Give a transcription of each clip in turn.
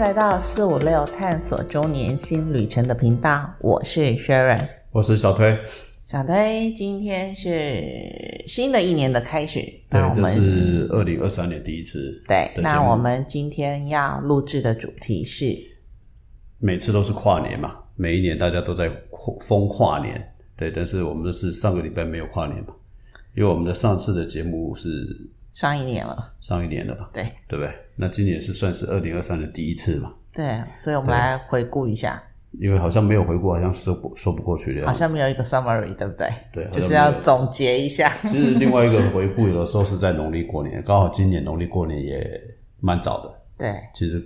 迎来到四五六探索周年新旅程的频道，我是 Sharon，我是小推。小推，今天是新的一年的开始，对，这是二零二三年第一次。对，那我们今天要录制的主题是，每次都是跨年嘛，每一年大家都在疯跨年，对，但是我们的是上个礼拜没有跨年嘛，因为我们的上次的节目是上一年了，上一年了吧？对，对不对？那今年是算是二零二三的第一次嘛？对，所以我们来回顾一下。因为好像没有回顾，好像说不说不过去的好像没有一个 summary，对不对？对，就是要总结一下。其实另外一个回顾，有的时候是在农历过年，刚好今年农历过年也蛮早的。对，其实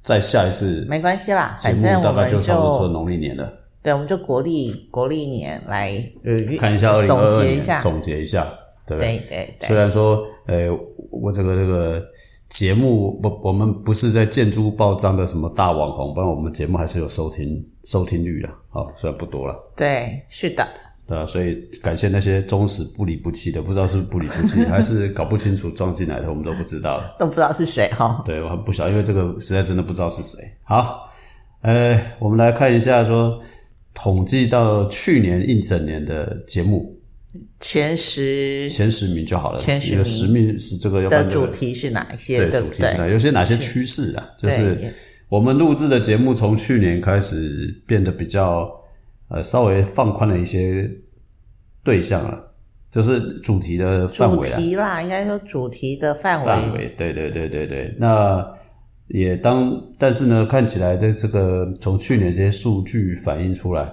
在下一次没关系啦，反正大概就差不多说农历年了。对，我们就国历国历年来呃看一下二零二二年，一下总结一下，对不对？对对。虽然说，呃，我这个这个。节目我，我们不是在建筑报章的什么大网红，不然我们节目还是有收听收听率的，好，虽然不多了。对，是的。对啊，所以感谢那些忠实不离不弃的，不知道是不离不弃，还是搞不清楚撞进来的，我们都不知道了都不知道是谁哈。对，我还不晓，因为这个实在真的不知道是谁。好，呃，我们来看一下，说统计到去年一整年的节目。前十前十名就好了。前十名十名是这个要的主题是哪一些？对，主题是哪？有些哪些趋势啊？就是我们录制的节目从去年开始变得比较呃稍微放宽了一些对象了，就是主题的范围主题啦，应该说主题的范围。范围，对对对对对。那也当，但是呢，看起来在这个从去年这些数据反映出来，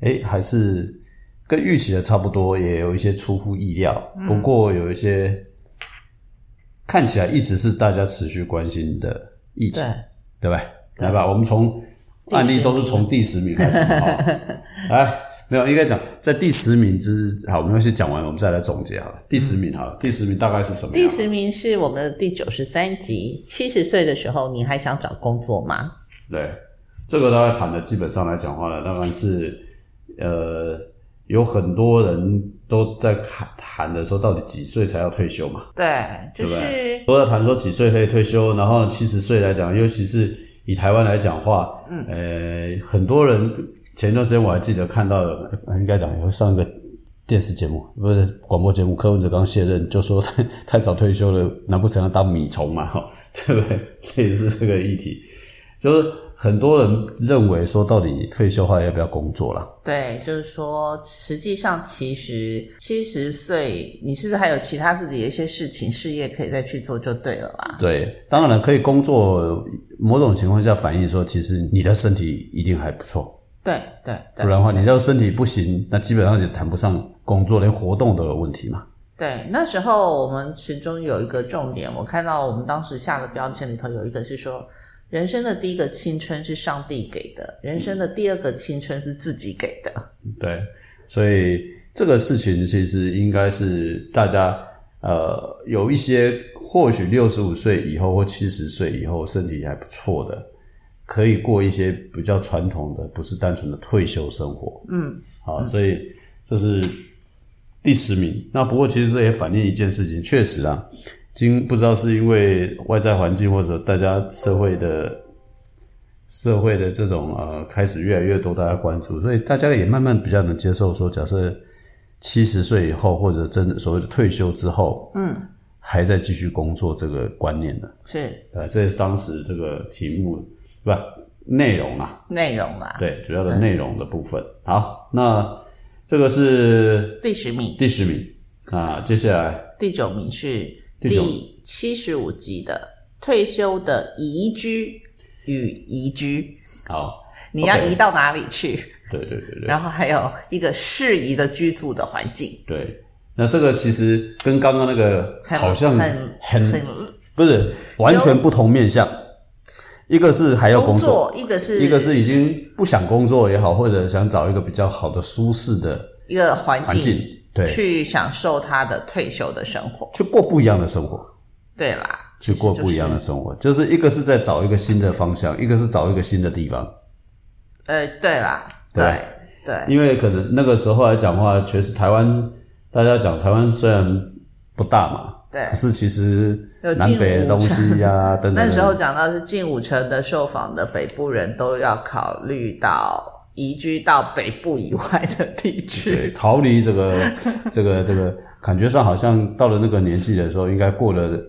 哎，还是。跟预期的差不多，也有一些出乎意料。不过有一些看起来一直是大家持续关心的议题，对不对？来吧，我们从案例都是从第十名开始。来，没有应该讲在第十名之好，我们先讲完，我们再来总结好了。第十名好了，第十名大概是什么？第十名是我们的第九十三集。七十岁的时候，你还想找工作吗？对，这个大家谈的基本上来讲话呢，当然是呃。有很多人都在谈谈的说，到底几岁才要退休嘛？对，就是都在谈说几岁可以退休。然后七十岁来讲，尤其是以台湾来讲话，嗯，呃，很多人前一段时间我还记得看到，应该讲有上一个电视节目，不是广播节目，柯文哲刚卸任，就说太 太早退休了，难不成要当米虫嘛？哈，对不对？类似这个议题，就是。很多人认为说，到底退休后要不要工作了？对，就是说，实际上其实七十岁，你是不是还有其他自己的一些事情、事业可以再去做就对了啦？对，当然了，可以工作，某种情况下反映说，其实你的身体一定还不错。对对，不然的话，你要身体不行，那基本上也谈不上工作，连活动都有问题嘛。对，那时候我们其中有一个重点，我看到我们当时下的标签里头有一个是说。人生的第一个青春是上帝给的，人生的第二个青春是自己给的。对，所以这个事情其实应该是大家呃有一些或许六十五岁以后或七十岁以后身体还不错的，可以过一些比较传统的，不是单纯的退休生活。嗯，好，所以这是第十名。那不过其实这也反映一件事情，确实啊。今不知道是因为外在环境，或者大家社会的社会的这种呃，开始越来越多大家关注，所以大家也慢慢比较能接受说，假设七十岁以后，或者真的所谓的退休之后，嗯，还在继续工作这个观念的，是。呃，这是当时这个题目不内容啊，内容啊，对，主要的内容的部分。好，那这个是第十名，第十名。啊，接下来。第九名是。第七十五集的退休的宜居与宜居，好，你要移到哪里去？对对对对。然后还有一个适宜的居住的环境。对，那这个其实跟刚刚那个好像很很不是完全不同面向。一个是还要工作，一个是一个是已经不想工作也好，或者想找一个比较好的舒适的一个环境。对，去享受他的退休的生活，去过不一样的生活。对啦，去过不一样的生活，就是。一个是在找一个新的方向，一个是找一个新的地方。呃，对啦，对。对，因为可能那个时候来讲话，确实台湾大家讲台湾虽然不大嘛，对。可是其实南北的东西呀、等等那时候的，讲到是近五成的受访的北部人都要考虑到移居到北部以外的地区。对，逃离这个 这个这个，感觉上好像到了那个年纪的时候，应该过了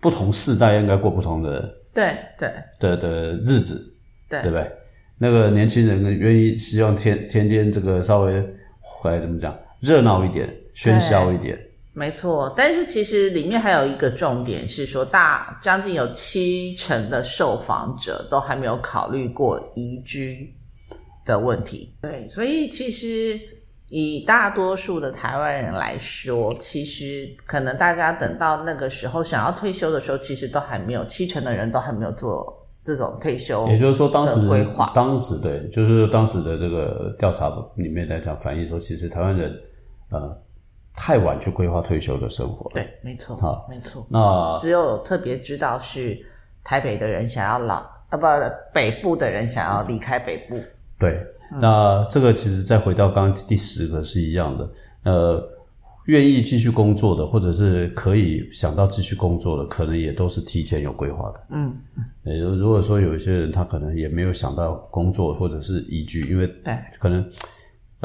不同世代，应该过不同的对对的的日子，对对不对？那个年轻人愿意希望天天天这个稍微哎怎么讲热闹一点，喧嚣一点，没错，但是其实里面还有一个重点是说，大将近有七成的受访者都还没有考虑过移居的问题。对，所以其实以大多数的台湾人来说，其实可能大家等到那个时候想要退休的时候，其实都还没有七成的人都还没有做这种退休，也就是说，当时的规划当时对，就是当时的这个调查里面来讲，反映说，其实台湾人呃太晚去规划退休的生活了。对，没错好，没错。那只有特别知道是台北的人想要老，啊不，北部的人想要离开北部。对，那这个其实再回到刚刚第十个是一样的，呃，愿意继续工作的，或者是可以想到继续工作的，可能也都是提前有规划的。嗯，也就如果说有一些人他可能也没有想到工作或者是移居，因为对可能。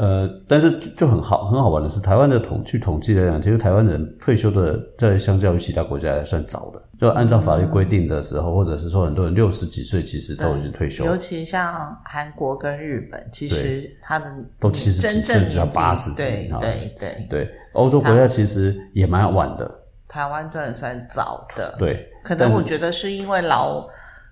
呃，但是就就很好，很好玩的是，台湾的统据统计来讲，其实台湾人退休的在相较于其他国家来算早的，就按照法律规定的时候，或者是说很多人六十几岁其实都已经退休了。尤其像韩国跟日本，其实他的都七十几甚至要年纪80几对啊对对，对，欧洲国家其实也蛮晚的，台湾算算早的，对，可能我觉得是因为劳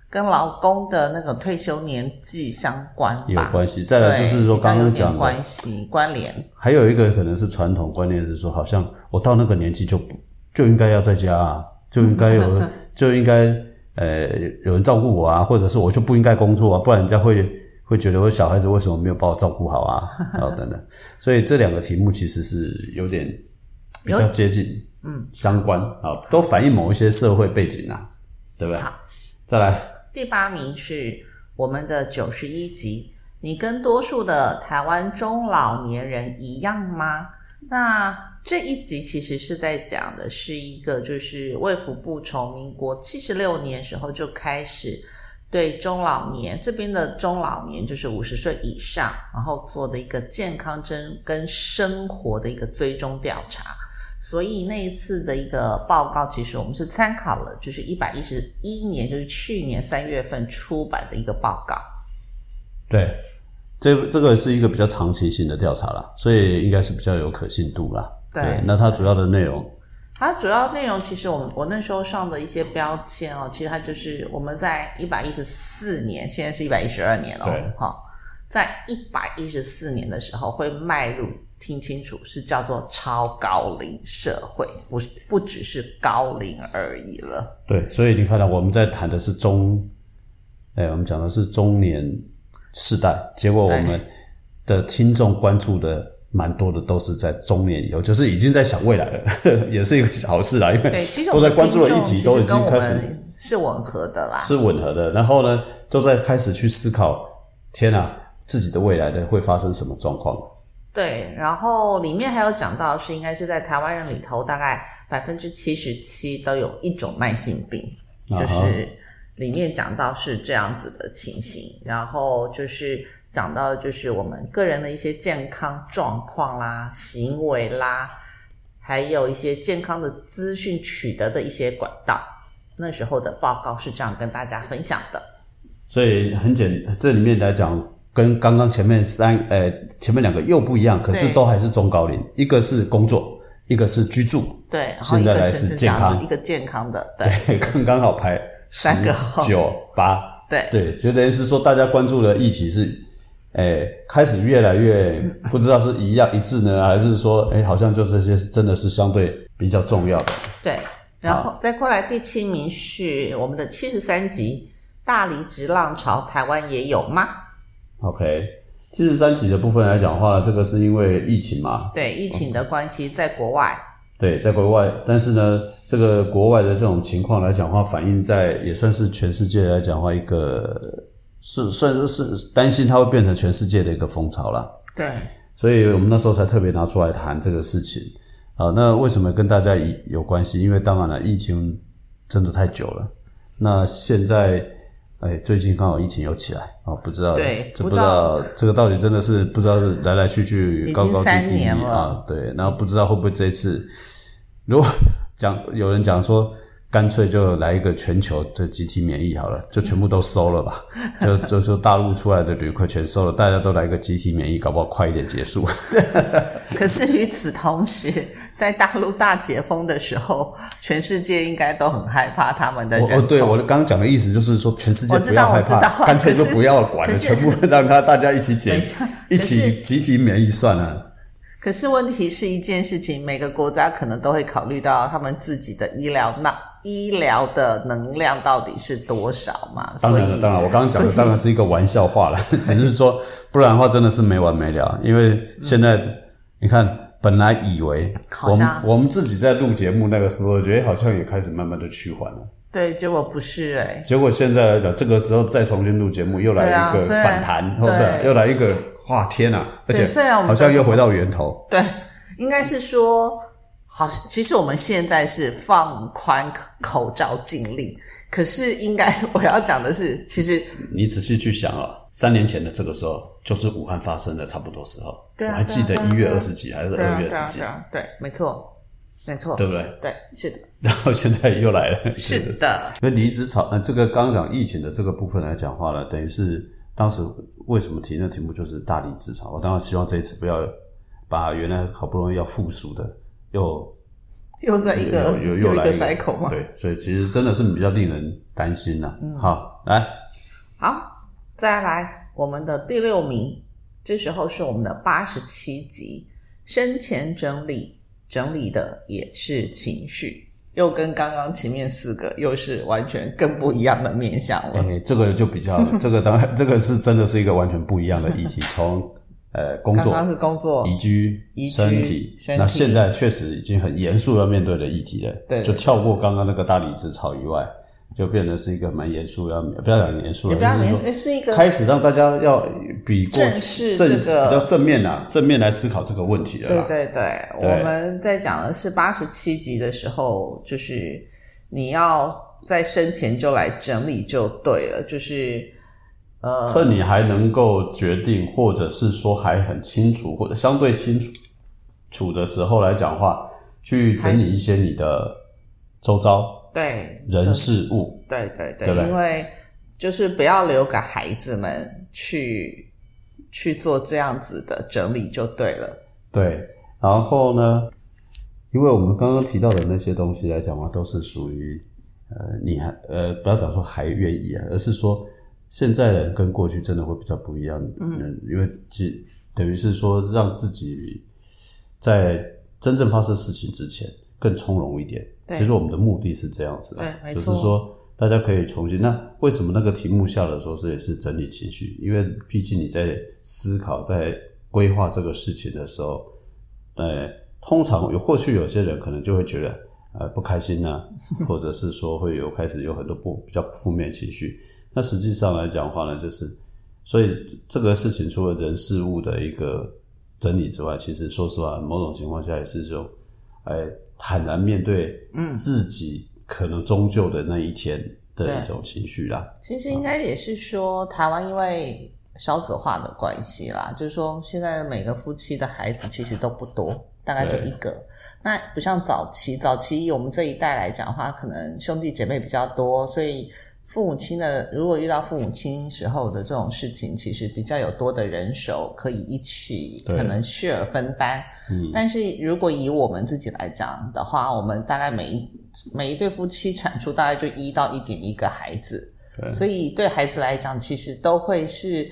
跟劳工的那个退休年纪相关吧，有关系。再来就是说刚刚讲的，关系关联，还有一个可能是传统观念是说，好像我到那个年纪就不就应该要在家啊，就应该有 就应该呃有人照顾我啊，或者是我就不应该工作啊，不然人家会会觉得我小孩子为什么没有把我照顾好啊，然后等等。所以这两个题目其实是有点比较接近，嗯，相关啊，都反映某一些社会背景啊，对不对？好再来。第八名是我们的九十一集，你跟多数的台湾中老年人一样吗？那这一集其实是在讲的是一个，就是卫福部从民国七十六年时候就开始对中老年这边的中老年，就是五十岁以上，然后做的一个健康真跟生活的一个追踪调查。所以那一次的一个报告，其实我们是参考了，就是一百一十一年，就是去年三月份出版的一个报告。对，这这个是一个比较长期性的调查啦，所以应该是比较有可信度啦。对那它主要的内容，它主要内容其实我们我那时候上的一些标签哦，其实它就是我们在一百一十四年，现在是一百一十二年哦对，好，在一百一十四年的时候会迈入，听清楚是叫做超高龄社会，不是不只是高龄而已了。对，所以你看到我们在谈的是中，哎，我们讲的是中年世代，结果我们的听众关注的蛮多的都是在中年以后，就是已经在想未来了，也是一个好事啦，因对，为其实我们都在关注的议题都已经开始是吻合的啦。是吻合的，然后呢，都在开始去思考，天啊，自己的未来的会发生什么状况。对，然后里面还有讲到是应该是在台湾人里头，大概百分之七十七都有一种慢性病，就是里面讲到是这样子的情形，然后就是讲到就是我们个人的一些健康状况啦、行为啦，还有一些健康的资讯取得的一些管道。那时候的报告是这样跟大家分享的。所以很简，这里面来讲，跟刚刚前面三呃前面两个又不一样，可是都还是中高龄，一个是工作，一个是居住，对，现在来是健康。一个健康的，对。刚刚好排三个。九八，对。对，就等于是说大家关注的议题是，哎，开始越来越不知道是一样一致呢，还是说，哎，好像就这些是真的是相对比较重要的。对，然后再过来第七名是我们的七十三集大离职浪潮，台湾也有吗？OK，七十三起的部分来讲的话呢，这个是因为疫情嘛，对，疫情的关系，在国外，对，在国外，但是呢，这个国外的这种情况来讲的话，反映在也算是全世界来讲的话，一个是算是是担心它会变成全世界的一个风潮啦。对所以我们那时候才特别拿出来谈这个事情。啊，那为什么跟大家有关系？因为当然了，疫情真的太久了。那现在，哎，最近刚好疫情又起来啊，不知道，对，这不知道这个到底真的是不知道是来来去去高高低低啊，对，然后不知道会不会这一次，如果讲有人讲说。干脆就来一个全球的集体免疫好了，就全部都收了吧。就就说大陆出来的旅客全收了，大家都来一个集体免疫，搞不好快一点结束。可是与此同时，在大陆大解封的时候，全世界应该都很害怕他们的。哦，对，我刚刚讲的意思就是说，全世界不要害怕，干脆就不要管了，全部让他大家一起解，一起集体免疫算了。可是问题是一件事情，每个国家可能都会考虑到他们自己的医疗那医疗的能量到底是多少嘛？当然了，当然，我刚刚讲的当然是一个玩笑话了，只是说不然的话真的是没完没了。因为现在你看，本来以为我们我们自己在录节目那个时候，觉得好像也开始慢慢的趋缓了。对，结果不是哎。结果现在来讲，这个时候再重新录节目，又来一个反弹，对，又来一个。哇天呐！而且好像又回到源头。对，应该是说，好，其实我们现在是放宽口罩禁令，可是应该 我要讲的是，其实你仔细去想啊，三年前的这个时候，就是武汉发生的差不多时候，我还记得一月二十几还是二月十几，对，没错，没错，对不对？对，是的。然后现在又来了，是的。因为离职潮，呃，这个刚刚讲疫情的这个部分来讲话呢，等于是。当时为什么提那题目就是大离职潮？我当然希望这一次不要把原来好不容易要复苏的又又在一个又又来一个塞口嘛？对，所以其实真的是比较令人担心呐。好，来，好，再来我们的第六名，这时候是我们的八十七集，生前整理整理的也是情绪。又跟刚刚前面四个又是完全更不一样的面相了。哎，这个就比较，这个当然，这个是真的是一个完全不一样的议题。从呃工作，刚刚是工作，移居，身体，那现在确实已经很严肃要面对的议题了。对，就跳过刚刚那个大理之草以外。就变成是一个蛮严肃，要不要讲严肃？也不要严肃，是一个开始让大家要比过正视这个比较正面啊，正面来思考这个问题了。对对对，我们在讲的是八十七集的时候，就是你要在生前就来整理就对了，就是呃，趁你还能够决定，或者是说还很清楚，或者相对清楚处的时候来讲话，去整理一些你的周遭。对人事物，对对对，因为就是不要留给孩子们去去做这样子的整理就对了。对，然后呢，因为我们刚刚提到的那些东西来讲嘛，都是属于呃，你还呃，不要讲说还愿意啊，而是说现在人跟过去真的会比较不一样。嗯，因为即等于是说让自己在真正发生事情之前更从容一点。其实我们的目的是这样子，就是说大家可以重新。那为什么那个题目下的时候是也是整理情绪？因为毕竟你在思考、在规划这个事情的时候，呃，通常有或许有些人可能就会觉得呃不开心呢，或者是说会有开始有很多不比较负面情绪。那实际上来讲的话呢，就是所以这个事情除了人事物的一个整理之外，其实说实话，某种情况下也是说，哎。坦然面对自己可能终究的那一天的一种情绪啦。其实应该也是说，台湾因为少子化的关系啦，就是说现在每个夫妻的孩子其实都不多，大概就一个。那不像早期，早期我们这一代来讲的话，可能兄弟姐妹比较多，所以。父母亲的，如果遇到父母亲时候的这种事情，其实比较有多的人手可以一起可能 share 分担。嗯，但是如果以我们自己来讲的话，我们大概每一每一对夫妻产出大概就一到一点一个孩子，所以对孩子来讲，其实都会是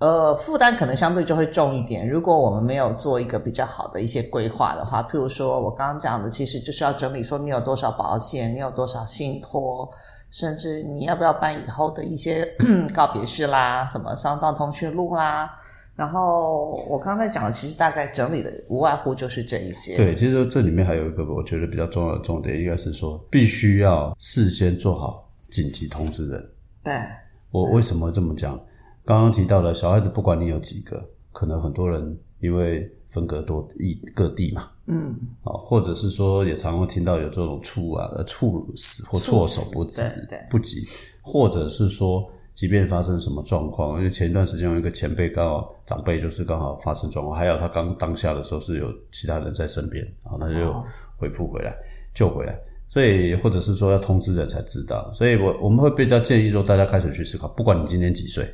呃负担可能相对就会重一点。如果我们没有做一个比较好的一些规划的话，譬如说我刚刚讲的，其实就是要整理说你有多少保险，你有多少信托。甚至你要不要办以后的一些 告别式啦，什么丧葬通讯录啦，然后我刚才讲的，其实大概整理的无外乎就是这一些。对，其实这里面还有一个我觉得比较重要的重点，应该是说必须要事先做好紧急通知人。对，我为什么这么讲？刚刚提到了小孩子，不管你有几个，可能很多人因为分隔多异各地嘛，嗯，啊，或者是说也常会听到有这种猝啊、呃猝死或措手不及不及，或者是说。即便发生什么状况，因为前一段时间有一个前辈刚好长辈就是刚好发生状况，还有他刚当下的时候是有其他人在身边，然后他就回复回来、救回来，所以或者是说要通知人才知道，所以我我们会比较建议说大家开始去思考，不管你今年几岁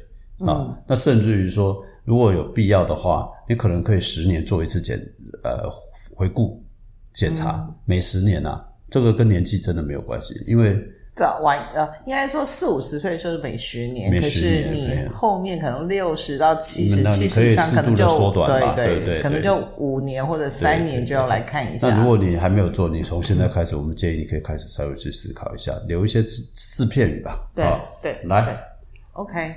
啊，那甚至于说如果有必要的话，你可能可以十年做一次检呃回顾检查，每十年啊，这个跟年纪真的没有关系，因为。早晚呃，应该说四五十岁就是每十年，每可是你后面可能六十到七十、七十以上，可能就缩短嘛对对对对可能就五年或者三年就要来看一下。那如果你还没有做，你从现在开始，我们建议你可以开始稍微去思考一下，留一些字字片语吧。对啊对来。对，OK，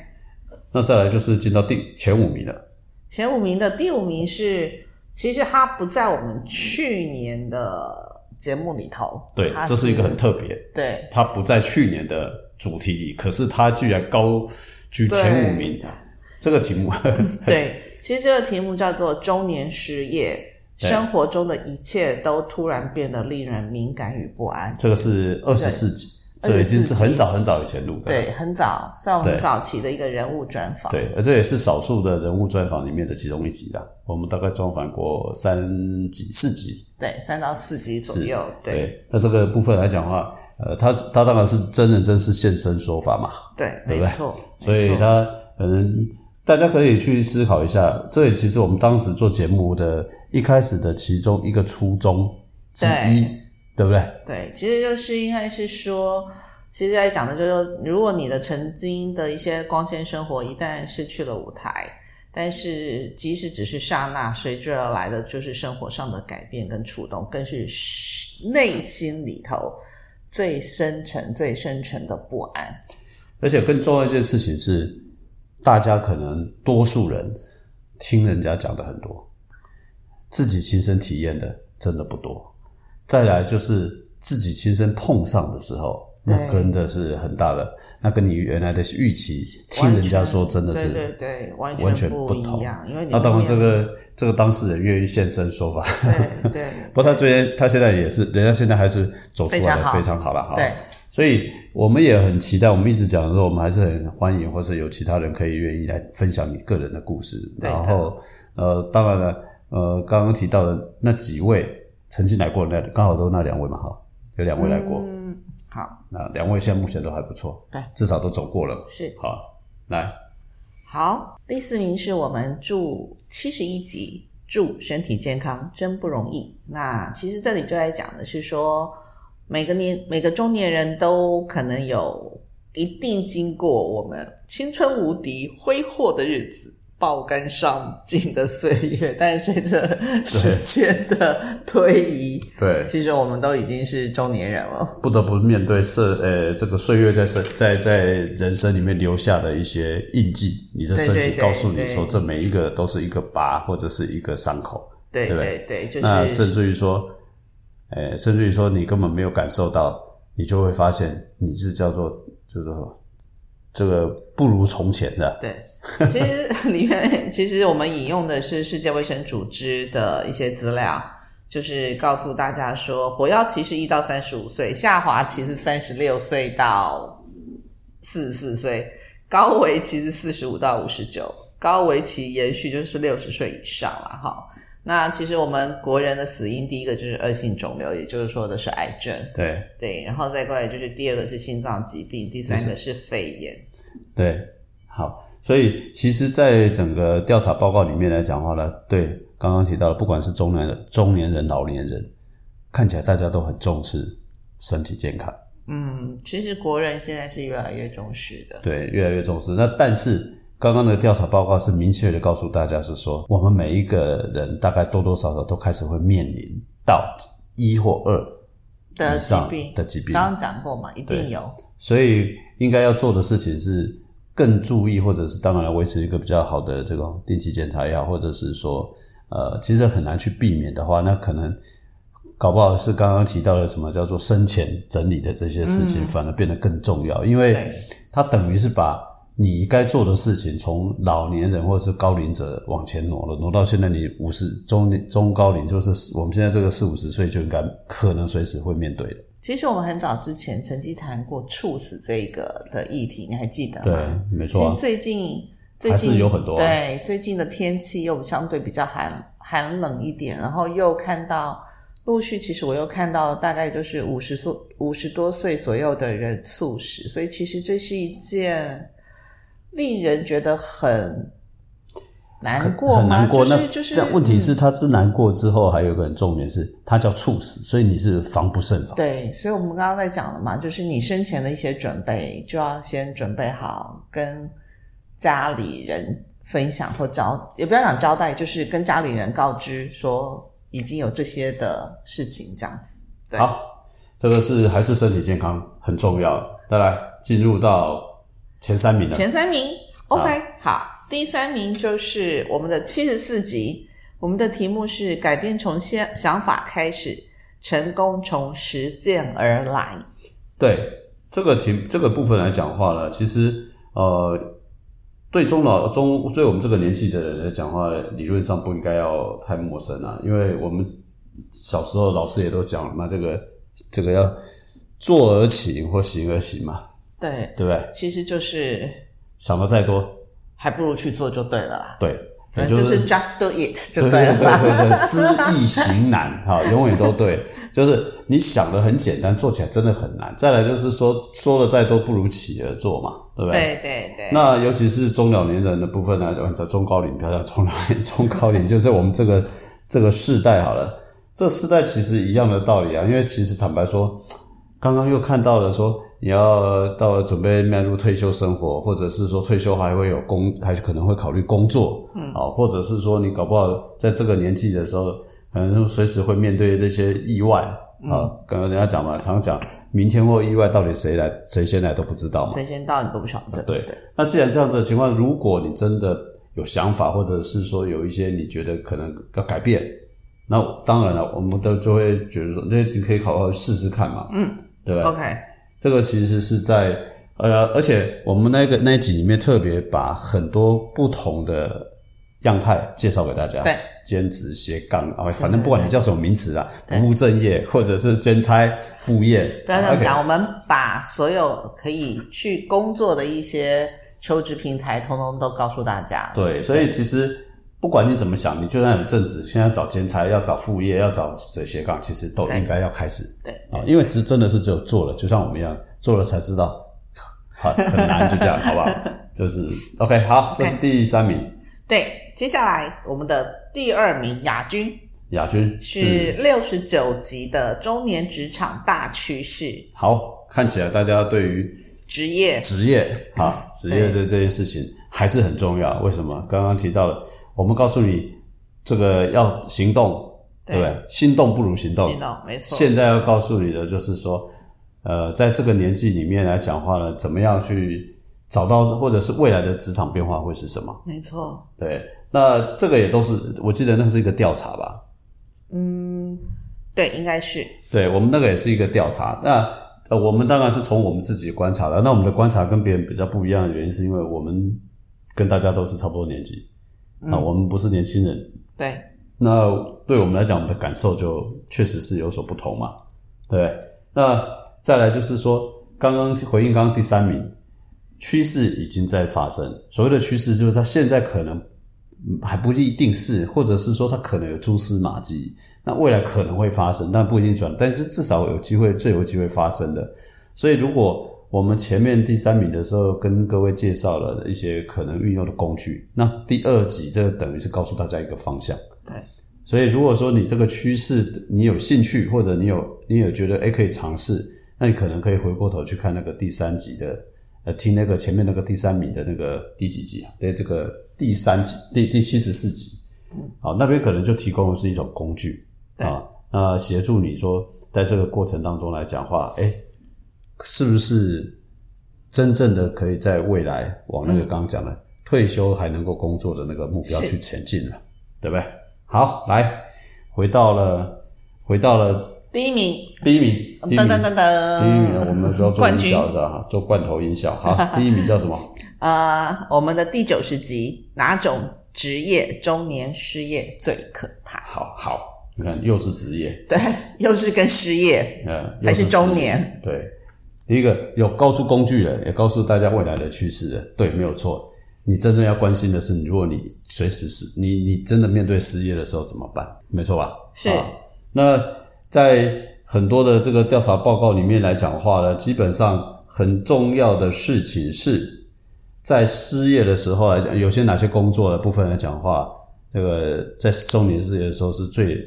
那再来就是进到第前五名了。前五名的第五名是，其实它不在我们去年的节目里头，对它，这是一个很特别，对它不在去年的主题里，可是它居然高居前五名。这个题目，对，其实这个题目叫做“中年失业”，生活中的一切都突然变得令人敏感与不安。这个是二十世纪，对这已经是很早很早以前录的。对，很早，算我们早期的一个人物专访。对，而这也是少数的人物专访里面的其中一集啦。我们大概专访过三集、四集。对，三到四集左右。对对，那这个部分来讲的话，呃，他他当然是真人真事现身说法嘛，对，对不对没错。所以他可能大家可以去思考一下，这也其实我们当时做节目的一开始的其中一个初衷之一，对不对？对，其实就是应该是说，其实在讲的就是说，如果你的曾经的一些光鲜生活一旦失去了舞台，但是即使只是刹那，随之而来的就是生活上的改变跟触动，更是内心里头最深沉、最深沉的不安。而且更重要一件事情是，大家可能多数人听人家讲的很多，自己亲身体验的真的不多。再来就是自己亲身碰上的时候，那真的是很大的，那跟你原来的预期听人家说真的是对对对，完完全不不同。那当然，这个这个当事人愿意现身说法，对对 不过他最近他现在也是，人家现在还是走出来的非常好。非常好了哈。对，所以我们也很期待，我们一直讲说，我们还是很欢迎，或者有其他人可以愿意来分享你个人的故事。然后呃，当然了，呃，刚刚提到的那几位曾经来过的那刚好都那两位嘛哈，有两位来过，嗯，好，那两位现在目前都还不错，对，至少都走过了。是好，来，好，第四名是我们祝七十一集，祝身体健康真不容易。那其实这里就在讲的是说，每个年每个中年人都可能有一定经过我们青春无敌、挥霍的日子。爆肝上进的岁月，但是随着时间的推移，对，其实我们都已经是中年人了。不得不面对社呃这个岁月在生在在人生里面留下的一些印记，你的身体告诉你说，这每一个都是一个疤或者是一个伤口。对对不对对，就是那甚至于说，呃，甚至于说你根本没有感受到，你就会发现你是叫做就是说这个不如从前的。对，其实里面其实我们引用的是世界卫生组织的一些资料，就是告诉大家说，火药期是一到三十五岁，下滑期是三十六岁到四十四岁，高危期是四十五到五十九，高危期延续就是六十岁以上了哈。那其实我们国人的死因，第一个就是恶性肿瘤，也就是说的是癌症，对对，然后再过来就是第二个是心脏疾病，第三个是肺炎，对，好，所以其实，在整个调查报告里面来讲的话呢，对刚刚提到的，不管是中年人、中年人、老年人，看起来大家都很重视身体健康。嗯，其实国人现在是越来越重视的。对，越来越重视。那但是刚刚的调查报告是明确的告诉大家是说，我们每一个人大概多多少少都开始会面临到一或二的疾病的疾病，刚刚讲过嘛，一定有。所以应该要做的事情是更注意，或者是当然维持一个比较好的这种定期检查也好，或者是说呃，其实很难去避免的话，那可能。搞不好是刚刚提到的什么叫做生前整理的这些事情，反而变得更重要，因为对它等于是把你该做的事情，从老年人或者是高龄者往前挪了，挪到现在你五十中中高龄，就是我们现在这个四五十岁就应该可能随时会面对的。其实我们很早之前曾经谈过猝死这一个的议题，你还记得吗？对，没错、啊。其实最近最还近是有很多啊对最近的天气又相对比较寒寒冷一点，然后又看到陆续，其实我又看到大概就是五十岁五十多岁左右的人猝死，所以其实这是一件令人觉得很难过吗？很难过。就是就是但问题嗯是，他之难过之后，还有一个很重点是，他叫猝死，所以你是防不胜防。对，所以我们刚刚在讲了嘛，就是你生前的一些准备，就要先准备好跟家里人分享或交，也不要讲交代，就是跟家里人告知说已经有这些的事情，这样子。对好，这个是还是身体健康很重要。再来进入到前三名了。前三名，OK，好，第三名就是我们的七十四集，我们的题目是改变从先想法开始，成功从实践而来。对这个题这个部分来讲话呢，其实呃，对中老中对我们这个年纪的人来讲话，理论上不应该要太陌生啊，因为我们小时候老师也都讲了嘛，这个这个要坐而起或行而行嘛，对，对不对？其实就是想的再多，还不如去做就对了啦。对，也反正就是 just do it 就对对对了啦。对对，知易行难，哈，永远都对。就是你想的很简单，做起来真的很难。再来就是说，说的再多，不如起而做嘛，对不对？对对对，那尤其是中老年人的部分呢，或者中高龄，不要讲中老年，中高龄就是我们这个这个世代好了。这个世代其实一样的道理啊，因为其实坦白说，刚刚又看到了说，你要到了准备迈入退休生活，或者是说退休还会有工，还是可能会考虑工作，嗯，啊，或者是说你搞不好在这个年纪的时候，可能随时会面对那些意外。啊，刚刚人家讲嘛，常讲明天或意外到底谁来谁先来都不知道嘛。谁先到你都不晓得。对对，那既然这样的情况，如果你真的有想法，或者是说有一些你觉得可能要改变，那当然了，我们都就会觉得说，那你可以考虑试试看嘛，嗯，对吧？OK，这个其实是在呃，而且我们那个那一集里面特别把很多不同的样态介绍给大家，对，兼职斜杠啊，反正不管你叫什么名词啊，不务正业或者是兼差副业，不要这样 OK 讲，我们把所有可以去工作的一些求职平台，通通都告诉大家。对，所以其实不管你怎么想，你就算很正直，现在找兼差、要找副业、要找这些杠，其实都应该要开始对啊，因为只真的是只有做了，就像我们一样，做了才知道，好 很难，就这样，好不好？就是 OK，好，这是第三名，对，接下来我们的第二名亚军亚军是六十九集的中年职场大趋势好，看起来大家对于职业。职业啊，职业这这件事情还是很重要。为什么？刚刚提到了，我们告诉你这个要行动，对不对？心动不如行动。行动没错现在要告诉你的就是说，呃，在这个年纪里面来讲话呢，怎么样去找到，或者是未来的职场变化会是什么？没错，对，那这个也都是，我记得那是一个调查吧？嗯对，应该是对我们那个也是一个调查。那呃，我们当然是从我们自己观察的。那我们的观察跟别人比较不一样的原因，是因为我们跟大家都是差不多年纪啊，我们不是年轻人。对，那对我们来讲，我们的感受就确实是有所不同嘛，对不对。那再来就是说，刚刚回应刚刚第三名，趋势已经在发生。所谓的趋势，就是它现在可能嗯还不一定是，或者是说它可能有蛛丝马迹，那未来可能会发生，但不一定转，但是至少有机会，最有机会发生的。所以，如果我们前面第三名的时候跟各位介绍了一些可能运用的工具，那第二集这个等于是告诉大家一个方向。对，所以如果说你这个趋势你有兴趣，或者你有你有觉得诶可以尝试，那你可能可以回过头去看那个第三集的，呃，听那个前面那个第三名的那个第几集啊？对，这个第三集第第七十四集，好，那边可能就提供的是一种工具啊，那协助你说在这个过程当中来讲话，诶，是不是真正的可以在未来往那个刚刚讲的、退休还能够工作的那个目标去前进了，对不对？好，来回到了回到了第一名，第一名，噔，噔噔噔第一名，我们都要做音效是吧？哈做罐头音效。好，第一名叫什么？呃，我们的第九十集，哪种职业中年失业最可怕？好好，你看又是职业，对，又是跟失业，嗯，还是中年？对，第一个有告诉工具人，也告诉大家未来的趋势了。对，没有错。你真正要关心的是，如果你随时失你你真的面对失业的时候怎么办？没错吧？是啊那在很多的这个调查报告里面来讲话呢，基本上很重要的事情是在失业的时候来讲，有些哪些工作的部分来讲话，这个在中年失业的时候是最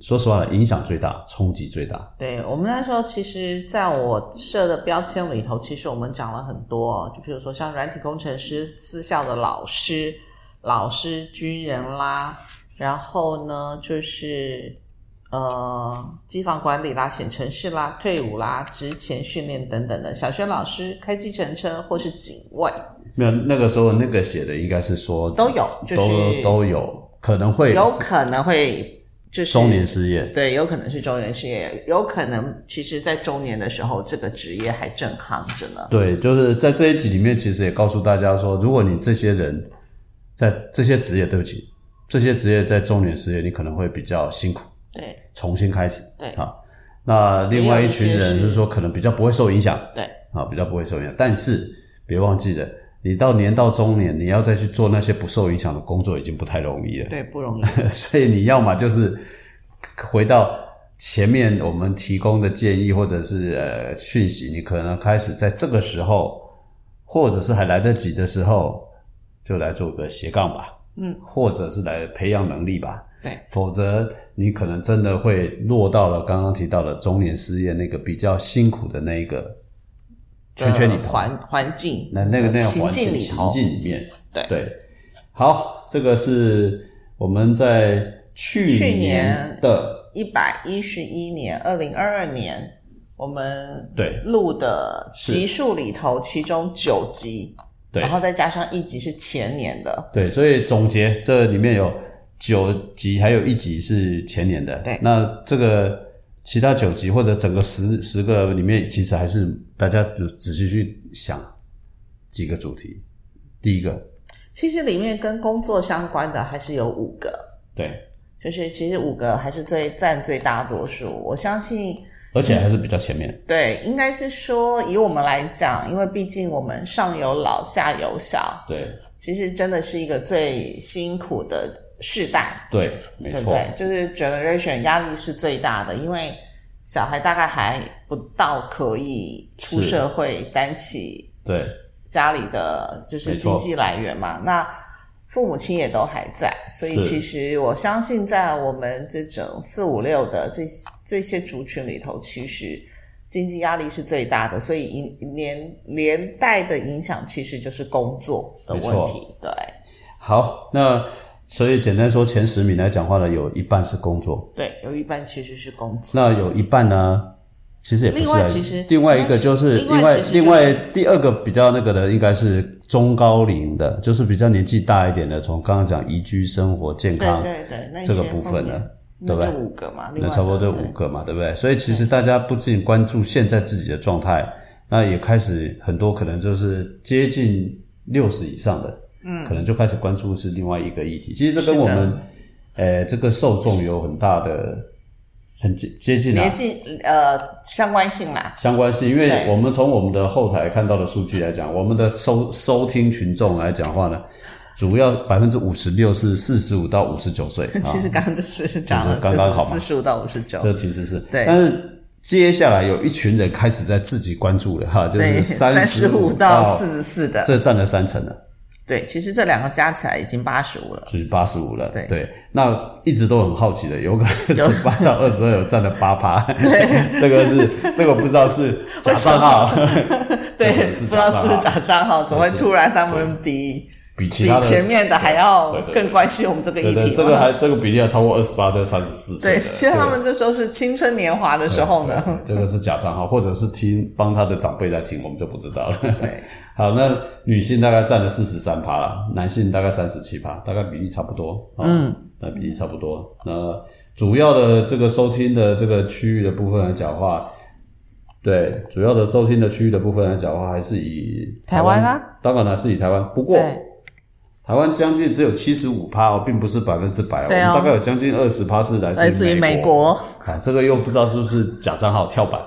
说实话影响最大、冲击最大。对我们那时候，其实在我设的标签里头，其实我们讲了很多哦，就比如说像软体工程师、私校的老师、老师、军人啦，然后呢就是呃机房管理啦、显程式啦、退伍啦、职前训练等等的，小学老师、开计程车或是警卫没有，那个时候那个写的应该是说都有，就是都都有可能会有可能会就是中年失业。对，有可能是中年失业，有可能其实在中年的时候，这个职业还正夯着呢。对，就是在这一集里面，其实也告诉大家说，如果你这些人在这些职业，对不起，这些职业在中年失业，你可能会比较辛苦，对重新开始。对啊，那另外一群人就是说，可能比较不会受影响对啊，比较不会受影响。但是别忘记了，你到年到中年，你要再去做那些不受影响的工作，已经不太容易了。对，不容易。所以你要么就是回到前面我们提供的建议或者是呃讯息，你可能开始在这个时候，或者是还来得及的时候，就来做个斜杠吧，嗯，或者是来培养能力吧。对，否则你可能真的会落到了刚刚提到的中年失业那个比较辛苦的那一个圈圈里环环境，那那个那个情环境里头，境里面，对。对，好，这个是我们在去去年年的一百一十一年，二零二二年，我们对。录的集数里头，其中九集，对。然后再加上一集是前年的，对，所以总结这里面有九集，还有一集是前年的。对。那这个其他九集或者整个十十个里面，其实还是大家就仔细去想几个主题。第一个，其实里面跟工作相关的还是有五个，对，就是其实五个还是最占最大多数。我相信，而且还是比较前面。对，应该是说以我们来讲，因为毕竟我们上有老下有小，对其实真的是一个最辛苦的世代，对，没错，对不对？就是 generation 压力是最大的，因为小孩大概还不到可以出社会担起对家里的就是经济来源嘛。那父母亲也都还在，所以其实我相信，在我们这种四五六的这这些族群里头，其实经济压力是最大的，所以影连连带的影响其实就是工作的问题。对好，那所以简单说，前十名来讲话呢，有一半是工作，对，有一半其实是工作。那有一半呢，其实也不是啊。另外其实另外一个就是另外另外第二个比较那个的，应该是中高龄的，就是比较年纪大一点的，从刚刚讲宜居生活健康对对，对这个部分呢，对不对五个嘛，那差不多的对就五个嘛，对不对？所以其实大家不仅关注现在自己的状态，那也开始很多可能就是接近六十以上的，嗯，可能就开始关注是另外一个议题。其实这跟我们，呃，这个受众有很大的很接接近啊。接，近呃相关性啦。相关性，因为我们从我们的后台看到的数据来讲，我们的收收听群众来讲话呢，主要百分之五十六是四十五到五十九岁，啊 其实刚刚就是讲了，刚刚好嘛。四十五到五十九，这其实是。对。但是接下来有一群人开始在自己关注了哈，就，是三十五五到四十四的，这占了三成了，对，其实这两个加起来已经八十五了。就是八十五了。对。那一直都很好奇的，有可能十八到二十二有占了八趴，这个是这个不知道是假账号，对，不知道是不是假账号，怎么会突然他们比比前面的还要更关心我们这个议对对，题？这个还这个比例还超过二十八到三十四岁其实他们这时候是青春年华的时候呢。这个是假账号，或者是听帮他的长辈在听，我们就不知道了。对，好，那女性大概占了四十三趴啦，男性大概三十七趴，大概比例差不多。嗯，那比例差不多。那主要的这个收听的这个区域的部分来讲的话，对，主要的收听的区域的部分来讲的话，还是以台湾啊，当然了是以台湾，不过对台湾将近只有七十五趴哦，并不是百分之百哦，我们大概有将近二十趴是来来自于美美国，啊，这个又不知道是不是假账号跳板，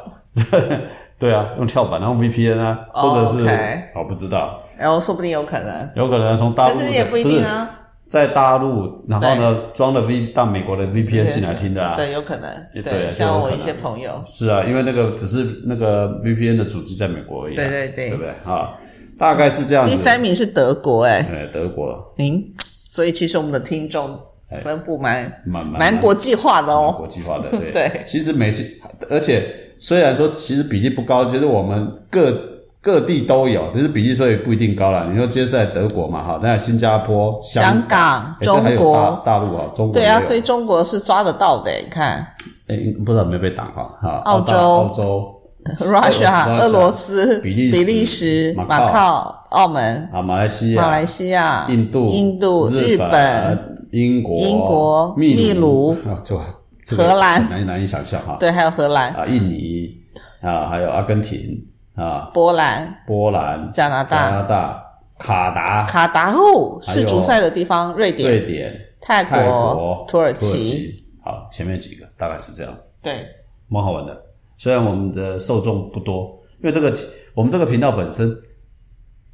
对啊，用跳板，然后 VPN 啊，哦或者是哦不知道，然后说不定有可能，有可能从大陆的，可是也不一定啊。在大陆，然后呢装了 V 到美国的 VPN 进来听的啊。对，有可能。对像我一些朋友，是啊，因为那个只是那个 VPN 的主机在美国而已、啊。对对对。对不对？啊？大概是这样子。第三名是德国，哎，哎，德国。嗯，所以其实我们的听众分布蛮蛮蛮蛮国际化的哦。国际化的，对。对。其实美西，而且虽然说其实比例不高，其实我们各各地都有，只是比例所以不一定高了。你说接下来德国嘛，哈，那新加坡、香港、中国。大大陆啊，中国对啊，所以中国是抓得到的，你看。哎，不知道有没有被挡哈？哈，澳洲。澳洲、，Russia、俄罗斯、比利时比利时、马马靠靠、澳门、啊，马来西亚、马来西亚、印度、印度、日本、英国、英国秘秘鲁啊，就荷兰。难以难以想象哈。对，还有荷兰、啊，印尼啊，还有阿根廷啊，波兰、波兰、加拿大。加大、拿大、卡达、卡达后还有世足赛的地方，瑞典、瑞典、泰泰国国、、土耳其，其。好，前面几个大概是这样子，对，蛮好玩的。虽然我们的受众不多，因为这个我们这个频道本身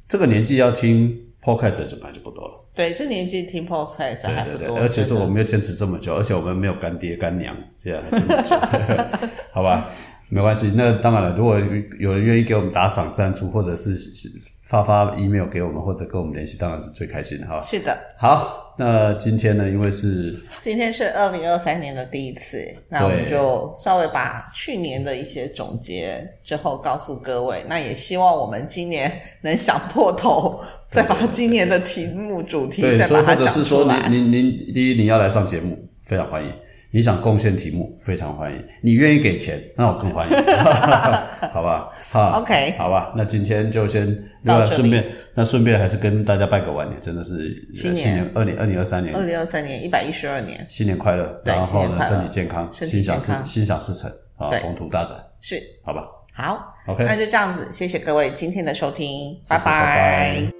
这个年纪要听 podcast 的就本来就不多了。对，这年纪听 podcast 还不多，对对对，而且是我们要坚持这么久，而且我们没有干爹干娘，这样还这么久，好吧？没关系。那当然了，如果有人愿意给我们打赏赞助，或者是 发发 email 给我们，或者跟我们联系，当然是最开心的哈。是的。好，那今天呢，因为是今天是二零二三年的第一次，那我们就稍微把去年的一些总结之后告诉各位。那也希望我们今年能想破头，再把今年的题目主题，再把它想或者是说出来。您您您第一你要来上节目，非常欢迎。你想贡献题目，非常欢迎。你愿意给钱，那我更欢迎，好吧？好 OK 好吧。那今天就先，另到这里。外顺便，那顺便还是跟大家拜个晚年，真的是新年二零二零二三年。二零二三年一百一十二年。新年快乐，然后呢身体健康，心想事心想事成啊，宏图大展，是。好吧。好。OK 那就这样子，谢谢各位今天的收听，拜拜